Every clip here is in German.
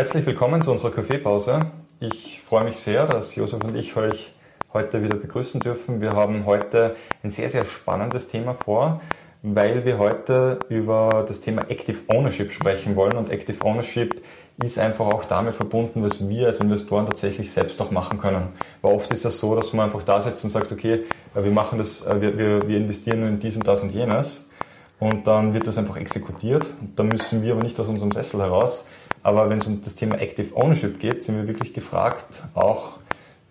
Herzlich willkommen zu unserer Kaffeepause. Ich freue mich sehr, dass Josef und ich euch heute wieder begrüßen dürfen. Wir haben heute ein sehr, sehr spannendes Thema vor, weil wir heute über das Thema Active Ownership sprechen wollen. Und Active Ownership ist einfach auch damit verbunden, was wir als Investoren tatsächlich selbst auch machen können. Weil oft ist das so, dass man einfach da sitzt und sagt, okay, wir machen das, wir, wir, wir investieren in dies und das und jenes. Und dann wird das einfach exekutiert. Da müssen wir aber nicht aus unserem Sessel heraus. Aber wenn es um das Thema Active Ownership geht, sind wir wirklich gefragt, auch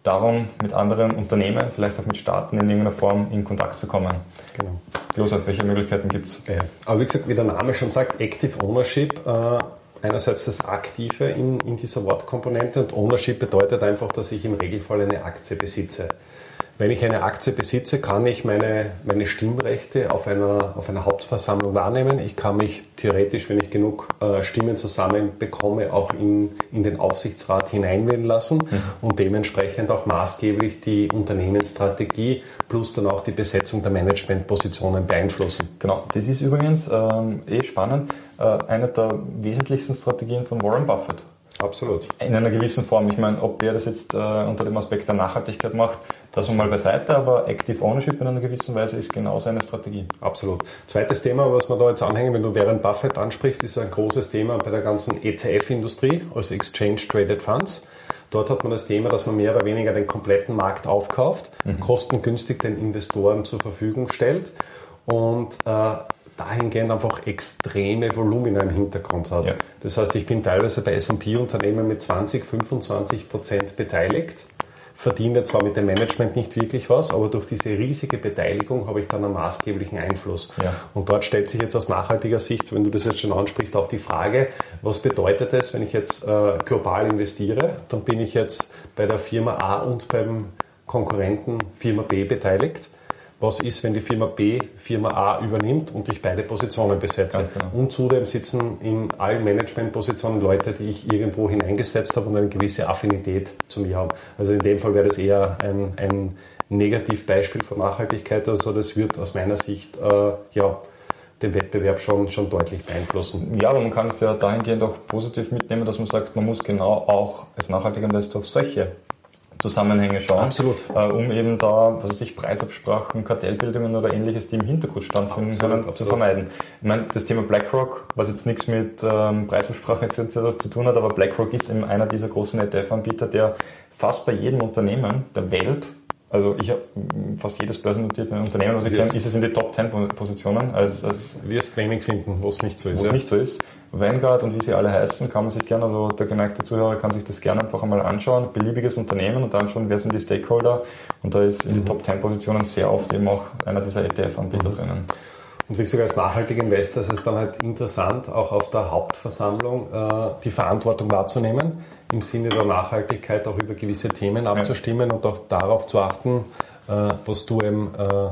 darum, mit anderen Unternehmen, vielleicht auch mit Staaten in irgendeiner Form in Kontakt zu kommen. Genau. Josef, welche Möglichkeiten gibt es? Ja. Aber wie gesagt, wie der Name schon sagt, Active Ownership, äh, einerseits das Aktive in, in dieser Wortkomponente und Ownership bedeutet einfach, dass ich im Regelfall eine Aktie besitze. Wenn ich eine Aktie besitze, kann ich meine, meine Stimmrechte auf einer, auf einer Hauptversammlung wahrnehmen. Ich kann mich theoretisch, wenn ich genug äh, Stimmen zusammen bekomme, auch in, in den Aufsichtsrat hineinwählen lassen mhm. und dementsprechend auch maßgeblich die Unternehmensstrategie plus dann auch die Besetzung der Managementpositionen beeinflussen. Genau, das ist übrigens ähm, eh spannend, äh, eine der wesentlichsten Strategien von Warren Buffett. Absolut. In einer gewissen Form. Ich meine, ob er das jetzt äh, unter dem Aspekt der Nachhaltigkeit macht, das mal beiseite, aber Active Ownership in einer gewissen Weise ist genau seine Strategie. Absolut. Zweites Thema, was wir da jetzt anhängen, wenn du Warren Buffett ansprichst, ist ein großes Thema bei der ganzen ETF-Industrie, also Exchange Traded Funds. Dort hat man das Thema, dass man mehr oder weniger den kompletten Markt aufkauft, mhm. kostengünstig den Investoren zur Verfügung stellt und äh, dahingehend einfach extreme Volumina im Hintergrund hat. Ja. Das heißt, ich bin teilweise bei S&P-Unternehmen mit 20, 25 Prozent beteiligt, verdiene zwar mit dem Management nicht wirklich was, aber durch diese riesige Beteiligung habe ich dann einen maßgeblichen Einfluss. Ja. Und dort stellt sich jetzt aus nachhaltiger Sicht, wenn du das jetzt schon ansprichst, auch die Frage, was bedeutet es, wenn ich jetzt äh, global investiere, dann bin ich jetzt bei der Firma A und beim Konkurrenten Firma B beteiligt was ist, wenn die Firma B Firma A übernimmt und ich beide Positionen besetze. Genau. Und zudem sitzen in allen Managementpositionen Leute, die ich irgendwo hineingesetzt habe und eine gewisse Affinität zu mir haben. Also in dem Fall wäre das eher ein, ein Negativbeispiel von Nachhaltigkeit. Also das wird aus meiner Sicht äh, ja, den Wettbewerb schon, schon deutlich beeinflussen. Ja, aber man kann es ja dahingehend auch positiv mitnehmen, dass man sagt, man muss genau auch als nachhaltiger Investor auf solche Zusammenhänge schauen. Absolut. Äh, um eben da, was weiß ich, Preisabsprachen, Kartellbildungen oder ähnliches, die im Hintergrund stattfinden können, zu vermeiden. Ich meine, das Thema BlackRock, was jetzt nichts mit ähm, Preisabsprachen etc. zu tun hat, aber BlackRock ist eben einer dieser großen ETF-Anbieter, der fast bei jedem Unternehmen der Welt also ich habe fast jedes börsennotierte Unternehmen, was ich kenne, ist es in die Top 10 Positionen. Als, als wirst wenig finden, wo es nicht so ist. Wo es nicht so ist. Vanguard und wie sie alle heißen, kann man sich gerne, also der geneigte Zuhörer kann sich das gerne einfach einmal anschauen. Beliebiges Unternehmen und anschauen, wer sind die Stakeholder. Und da ist in mhm. Top 10 Positionen sehr oft eben auch einer dieser ETF-Anbieter mhm. drinnen. Und wie gesagt, als nachhaltiger Investor ist es dann halt interessant, auch auf der Hauptversammlung äh, die Verantwortung wahrzunehmen, im Sinne der Nachhaltigkeit auch über gewisse Themen abzustimmen ja. und auch darauf zu achten, äh, was du eben äh,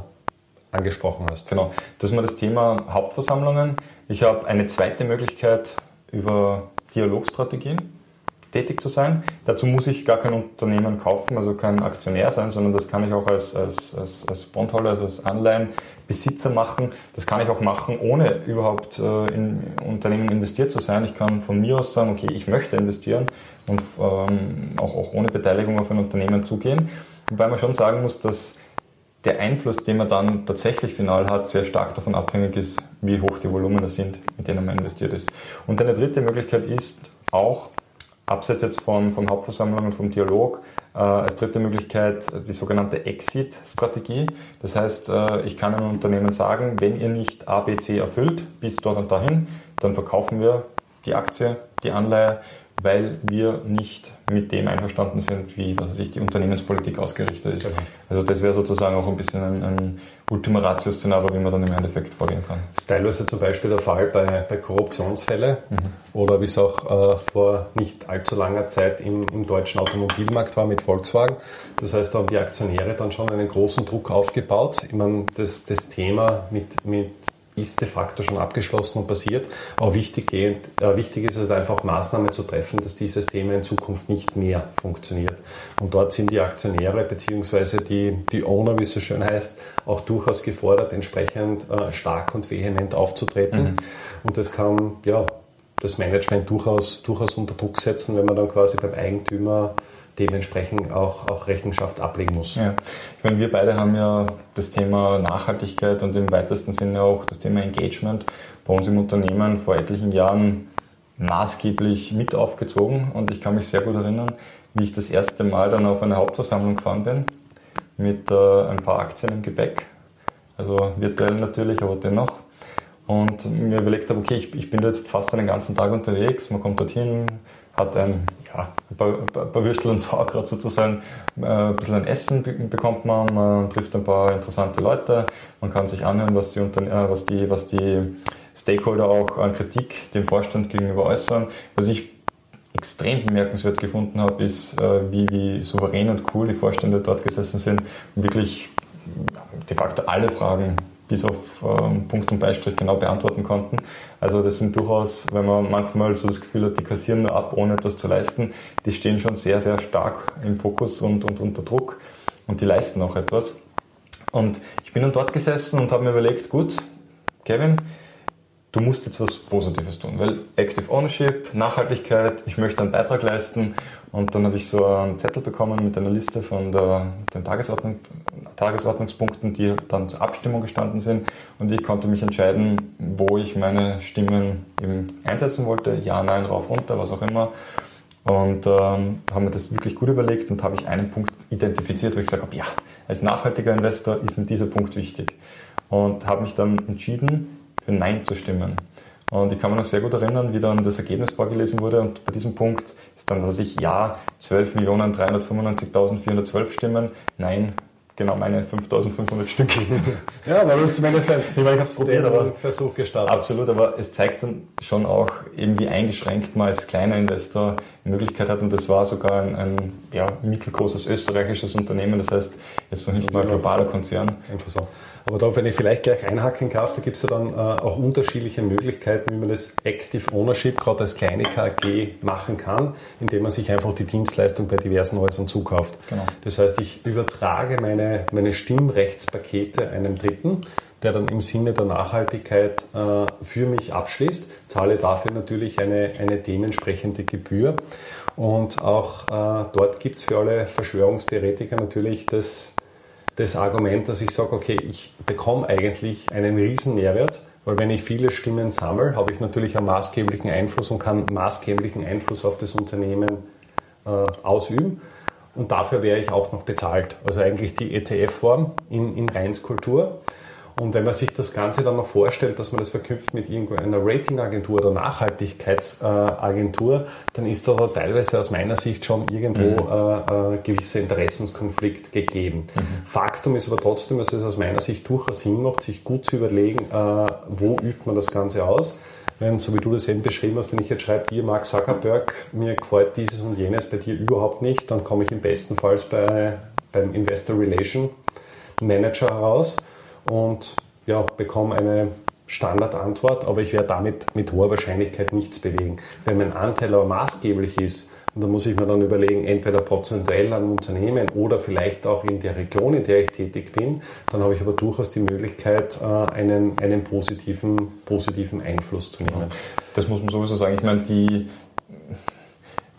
angesprochen hast. Genau, das ist mal das Thema Hauptversammlungen. Ich habe eine zweite Möglichkeit über Dialogstrategien tätig zu sein. Dazu muss ich gar kein Unternehmen kaufen, also kein Aktionär sein, sondern das kann ich auch als, als, als, als Bondholder, also als Anleihenbesitzer machen. Das kann ich auch machen, ohne überhaupt äh, in Unternehmen investiert zu sein. Ich kann von mir aus sagen, okay, ich möchte investieren und ähm, auch, auch ohne Beteiligung auf ein Unternehmen zugehen. Wobei man schon sagen muss, dass der Einfluss, den man dann tatsächlich final hat, sehr stark davon abhängig ist, wie hoch die Volumina sind, mit denen man investiert ist. Und eine dritte Möglichkeit ist auch, abseits jetzt von, von Hauptversammlungen und vom Dialog, äh, als dritte Möglichkeit die sogenannte Exit-Strategie. Das heißt, äh, ich kann einem Unternehmen sagen, wenn ihr nicht A, B, C erfüllt, bis dort und dahin, dann verkaufen wir die Aktie, die Anleihe weil wir nicht mit dem einverstanden sind, wie was weiß ich, die Unternehmenspolitik ausgerichtet ist. Genau. Also das wäre sozusagen auch ein bisschen ein, ein Ultima Ratio-Szenario, wie man dann im Endeffekt vorgehen kann. Das ist teilweise zum Beispiel der Fall bei, bei Korruptionsfällen mhm. oder wie es auch äh, vor nicht allzu langer Zeit im, im deutschen Automobilmarkt war mit Volkswagen. Das heißt, da haben die Aktionäre dann schon einen großen Druck aufgebaut. Ich meine, das, das Thema mit, mit ist de facto schon abgeschlossen und passiert. Aber wichtig, äh, wichtig ist es halt einfach Maßnahmen zu treffen, dass dieses Thema in Zukunft nicht mehr funktioniert. Und dort sind die Aktionäre bzw. Die, die Owner, wie es so schön heißt, auch durchaus gefordert, entsprechend äh, stark und vehement aufzutreten. Mhm. Und das kann ja das Management durchaus, durchaus unter Druck setzen, wenn man dann quasi beim Eigentümer dementsprechend auch, auch Rechenschaft ablegen muss. Ja. Ich meine, wir beide haben ja das Thema Nachhaltigkeit und im weitesten Sinne auch das Thema Engagement bei uns im Unternehmen vor etlichen Jahren maßgeblich mit aufgezogen und ich kann mich sehr gut erinnern, wie ich das erste Mal dann auf eine Hauptversammlung gefahren bin mit äh, ein paar Aktien im Gepäck, also virtuell natürlich, aber dennoch. Und mir überlegt habe, okay, ich, ich bin jetzt fast einen ganzen Tag unterwegs, man kommt dorthin, hat ein, ja, paar, ein paar Würstel und Sauerkraut sozusagen, äh, ein bisschen ein Essen bekommt man, man trifft ein paar interessante Leute, man kann sich anhören, was die, Unterne äh, was die, was die Stakeholder auch an Kritik dem Vorstand gegenüber äußern. Was ich extrem bemerkenswert gefunden habe, ist, äh, wie, wie souverän und cool die Vorstände dort gesessen sind und wirklich de facto alle Fragen bis auf ähm, Punkt und Beistrich genau beantworten konnten. Also das sind durchaus, wenn man manchmal so das Gefühl hat, die kassieren nur ab, ohne etwas zu leisten, die stehen schon sehr, sehr stark im Fokus und, und unter Druck und die leisten auch etwas. Und ich bin dann dort gesessen und habe mir überlegt, gut, Kevin, du musst jetzt was Positives tun, weil Active Ownership, Nachhaltigkeit, ich möchte einen Beitrag leisten und dann habe ich so einen Zettel bekommen mit einer Liste von der, den Tagesordnung, Tagesordnungspunkten, die dann zur Abstimmung gestanden sind und ich konnte mich entscheiden, wo ich meine Stimmen eben einsetzen wollte, ja, nein, rauf, runter, was auch immer. Und ähm, habe mir das wirklich gut überlegt und habe ich einen Punkt identifiziert, wo ich gesagt habe, ja, als nachhaltiger Investor ist mir dieser Punkt wichtig. Und habe mich dann entschieden, für Nein zu stimmen. Und ich kann mich noch sehr gut erinnern, wie dann das Ergebnis vorgelesen wurde. Und bei diesem Punkt ist dann, was ich, ja, 12.395.412 Stimmen, nein, genau meine 5.500 Stück. Ja, aber du zumindest ich meine, ich habe es probiert, aber Versuch gestartet. Absolut, aber es zeigt dann schon auch eben, wie eingeschränkt man als kleiner Investor die Möglichkeit hat und das war sogar ein, ein ja, mittelgroßes österreichisches Unternehmen, das heißt jetzt noch nicht mal ein globaler Konzern. Interessant. Aber da, wenn ich vielleicht gleich einhaken darf, da gibt es ja dann äh, auch unterschiedliche Möglichkeiten, wie man das Active Ownership gerade als kleine KG machen kann, indem man sich einfach die Dienstleistung bei diversen Häusern zukauft. Genau. Das heißt, ich übertrage meine, meine Stimmrechtspakete einem Dritten, der dann im Sinne der Nachhaltigkeit äh, für mich abschließt, zahle dafür natürlich eine, eine dementsprechende Gebühr. Und auch äh, dort gibt es für alle Verschwörungstheoretiker natürlich das das Argument, dass ich sage, okay, ich bekomme eigentlich einen riesen Mehrwert, weil wenn ich viele Stimmen sammle, habe ich natürlich einen maßgeblichen Einfluss und kann maßgeblichen Einfluss auf das Unternehmen äh, ausüben. Und dafür wäre ich auch noch bezahlt. Also eigentlich die ETF-Form in, in Reinskultur. Und wenn man sich das Ganze dann noch vorstellt, dass man das verknüpft mit irgendeiner Ratingagentur oder Nachhaltigkeitsagentur, dann ist da teilweise aus meiner Sicht schon irgendwo mhm. äh, äh, gewisser Interessenskonflikt gegeben. Mhm. Faktum ist aber trotzdem, dass es aus meiner Sicht durchaus Sinn macht, sich gut zu überlegen, äh, wo übt man das Ganze aus. Wenn, so wie du das eben beschrieben hast, wenn ich jetzt schreibe, dir Mark Zuckerberg, mir gefällt dieses und jenes bei dir überhaupt nicht, dann komme ich im besten Fall bei, beim Investor Relation Manager heraus und ja, bekomme eine Standardantwort, aber ich werde damit mit hoher Wahrscheinlichkeit nichts bewegen. Wenn mein Anteil aber maßgeblich ist, und da muss ich mir dann überlegen, entweder prozentuell an Unternehmen oder vielleicht auch in der Region, in der ich tätig bin, dann habe ich aber durchaus die Möglichkeit, äh, einen, einen positiven, positiven Einfluss zu nehmen. Das muss man sowieso sagen. Ich meine, die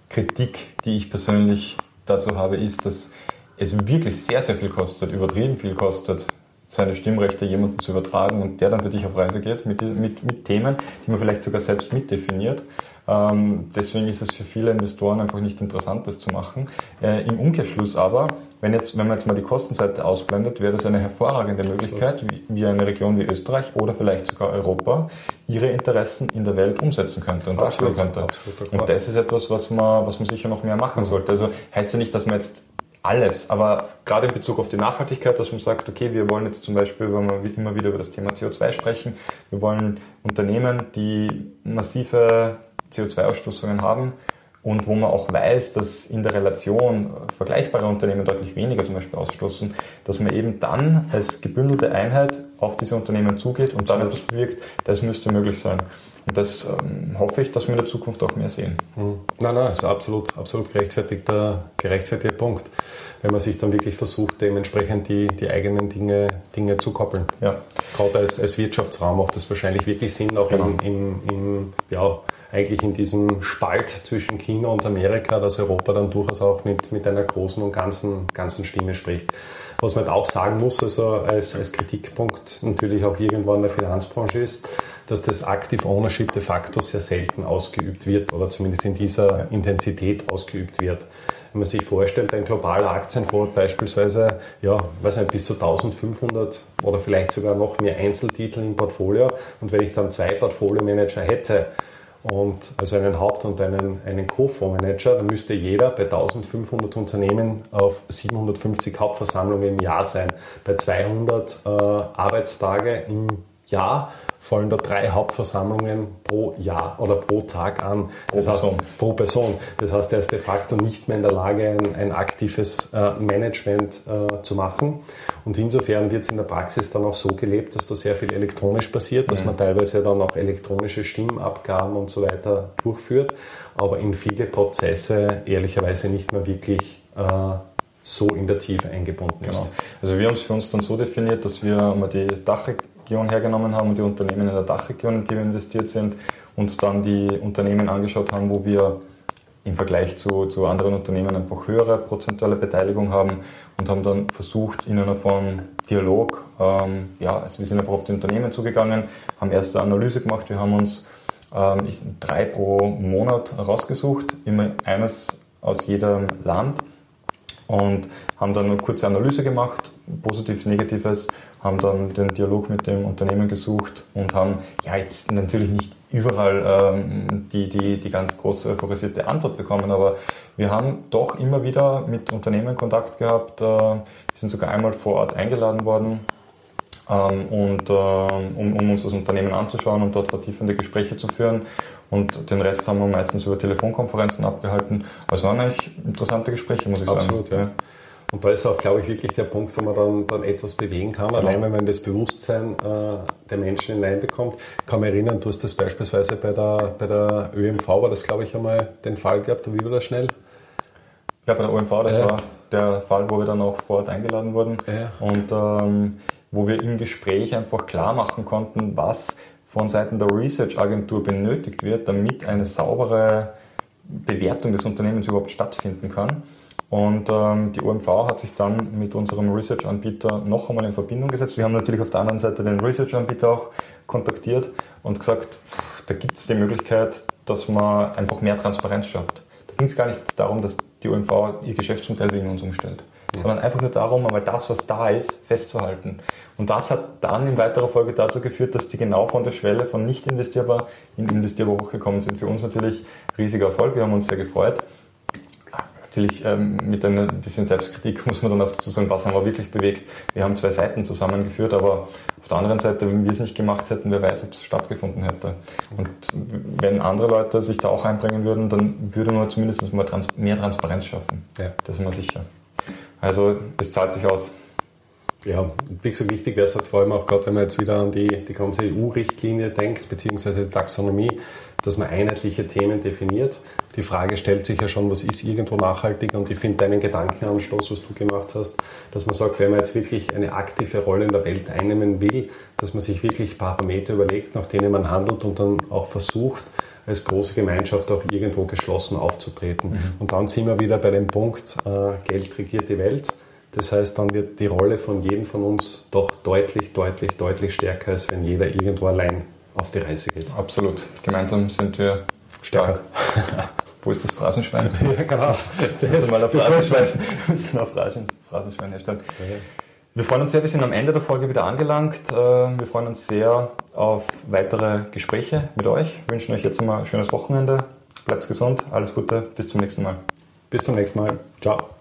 Kritik, die ich persönlich dazu habe, ist, dass es wirklich sehr, sehr viel kostet, übertrieben viel kostet, seine Stimmrechte jemandem zu übertragen und der dann für dich auf Reise geht mit, mit, mit Themen, die man vielleicht sogar selbst mitdefiniert. Ähm, deswegen ist es für viele Investoren einfach nicht interessant, das zu machen. Äh, Im Umkehrschluss aber, wenn, jetzt, wenn man jetzt mal die Kostenseite ausblendet, wäre das eine hervorragende Möglichkeit, wie, wie eine Region wie Österreich oder vielleicht sogar Europa ihre Interessen in der Welt umsetzen könnte und darstellen könnte. Absolut, und das ist etwas, was man, was man sicher noch mehr machen sollte. Also heißt ja nicht, dass man jetzt alles, aber gerade in Bezug auf die Nachhaltigkeit, dass man sagt, okay, wir wollen jetzt zum Beispiel, wenn wir immer wieder über das Thema CO2 sprechen, wir wollen Unternehmen, die massive CO2-Ausstoßungen haben und wo man auch weiß, dass in der Relation vergleichbare Unternehmen deutlich weniger zum Beispiel ausstoßen, dass man eben dann als gebündelte Einheit auf diese Unternehmen zugeht und dann etwas bewirkt, das müsste möglich sein. Und das ähm, hoffe ich, dass wir in der Zukunft auch mehr sehen. Mhm. Nein, nein, ist absolut, absolut gerechtfertigter, gerechtfertigter Punkt, wenn man sich dann wirklich versucht, dementsprechend die, die eigenen Dinge, Dinge zu koppeln. Ja. Gerade als, als Wirtschaftsraum macht das wahrscheinlich wirklich Sinn, auch genau. im, im, im ja, eigentlich in diesem Spalt zwischen China und Amerika, dass Europa dann durchaus auch mit, mit einer großen und ganzen, ganzen Stimme spricht. Was man auch sagen muss, also als, als Kritikpunkt natürlich auch irgendwo in der Finanzbranche ist, dass das Active Ownership de facto sehr selten ausgeübt wird oder zumindest in dieser Intensität ausgeübt wird. Wenn man sich vorstellt, ein globaler Aktienfonds beispielsweise, ja, weiß nicht, bis zu 1500 oder vielleicht sogar noch mehr Einzeltitel im Portfolio und wenn ich dann zwei Portfolio-Manager hätte, und also einen Haupt- und einen, einen Co-Fondsmanager, dann müsste jeder bei 1500 Unternehmen auf 750 Hauptversammlungen im Jahr sein. Bei 200 äh, Arbeitstage im Jahr fallen da drei Hauptversammlungen pro Jahr oder pro Tag an. Pro das Person. Heißt, pro Person. Das heißt, er ist de facto nicht mehr in der Lage, ein, ein aktives äh, Management äh, zu machen. Und insofern wird es in der Praxis dann auch so gelebt, dass da sehr viel elektronisch passiert, dass mhm. man teilweise dann auch elektronische Stimmabgaben und so weiter durchführt, aber in viele Prozesse ehrlicherweise nicht mehr wirklich äh, so in der Tiefe eingebunden genau. ist. Also wir haben es für uns dann so definiert, dass wir mal die Dachregion hergenommen haben und die Unternehmen in der Dachregion, in die wir investiert sind, uns dann die Unternehmen angeschaut haben, wo wir im Vergleich zu, zu anderen Unternehmen einfach höhere prozentuale Beteiligung haben und haben dann versucht, in einer Form Dialog, ähm, ja, also wir sind einfach auf die Unternehmen zugegangen, haben erste Analyse gemacht, wir haben uns ähm, drei pro Monat rausgesucht, immer eines aus jedem Land und haben dann eine kurze Analyse gemacht, positiv, negatives, haben dann den Dialog mit dem Unternehmen gesucht und haben ja jetzt natürlich nicht überall ähm, die, die, die ganz große euphorisierte Antwort bekommen, aber wir haben doch immer wieder mit Unternehmen Kontakt gehabt. Äh, wir sind sogar einmal vor Ort eingeladen worden, ähm, und, äh, um, um uns das Unternehmen anzuschauen und dort vertiefende Gespräche zu führen. Und den Rest haben wir meistens über Telefonkonferenzen abgehalten. Also waren eigentlich interessante Gespräche, muss ich Absolut, sagen. Ja. Und da ist auch, glaube ich, wirklich der Punkt, wo man dann, dann etwas bewegen kann. Allein wenn man das Bewusstsein äh, der Menschen hineinbekommt. Ich kann mich erinnern, du hast das beispielsweise bei der, bei der ÖMV, war das, glaube ich, einmal den Fall gehabt. Wie war das schnell? Ja, bei der ÖMV, das äh. war der Fall, wo wir dann auch vor Ort eingeladen wurden. Äh. Und ähm, wo wir im Gespräch einfach klar machen konnten, was von Seiten der Research-Agentur benötigt wird, damit eine saubere Bewertung des Unternehmens überhaupt stattfinden kann. Und ähm, die OMV hat sich dann mit unserem Research-Anbieter noch einmal in Verbindung gesetzt. Wir haben natürlich auf der anderen Seite den Research-Anbieter auch kontaktiert und gesagt, da gibt es die Möglichkeit, dass man einfach mehr Transparenz schafft. Da ging es gar nicht darum, dass die OMV ihr Geschäftsmodell wegen uns umstellt, ja. sondern einfach nur darum, einmal das, was da ist, festzuhalten. Und das hat dann in weiterer Folge dazu geführt, dass die genau von der Schwelle von nicht investierbar in investierbar hochgekommen sind. Für uns natürlich riesiger Erfolg. Wir haben uns sehr gefreut natürlich ähm, mit ein bisschen Selbstkritik muss man dann auch dazu sagen, was haben wir wirklich bewegt. Wir haben zwei Seiten zusammengeführt, aber auf der anderen Seite, wenn wir es nicht gemacht hätten, wer weiß, ob es stattgefunden hätte. Und wenn andere Leute sich da auch einbringen würden, dann würde man zumindest mal trans mehr Transparenz schaffen. Ja. Das ist mir sicher. Also es zahlt sich aus. Ja, wie gesagt, wichtig wäre es halt vor allem auch gerade, wenn man jetzt wieder an die, die ganze EU-Richtlinie denkt, beziehungsweise die Taxonomie, dass man einheitliche Themen definiert. Die Frage stellt sich ja schon, was ist irgendwo nachhaltig? Und ich finde deinen Gedankenanstoß, was du gemacht hast, dass man sagt, wenn man jetzt wirklich eine aktive Rolle in der Welt einnehmen will, dass man sich wirklich Parameter überlegt, nach denen man handelt und dann auch versucht, als große Gemeinschaft auch irgendwo geschlossen aufzutreten. Mhm. Und dann sind wir wieder bei dem Punkt, äh, Geld regiert die Welt. Das heißt, dann wird die Rolle von jedem von uns doch deutlich, deutlich, deutlich stärker, als wenn jeder irgendwo allein auf die Reise geht. Absolut. Gemeinsam sind wir stark. Wo ist das Phrasenschwein? Ja, genau. Das wir mal ein Phrasenschwein, müssen ein Phrasenschwein herstellen. Wir freuen uns sehr, wir sind am Ende der Folge wieder angelangt. Äh, wir freuen uns sehr auf weitere Gespräche mit euch. Wir wünschen euch jetzt mal ein schönes Wochenende. Bleibt gesund, alles Gute, bis zum nächsten Mal. Bis zum nächsten Mal. Ciao.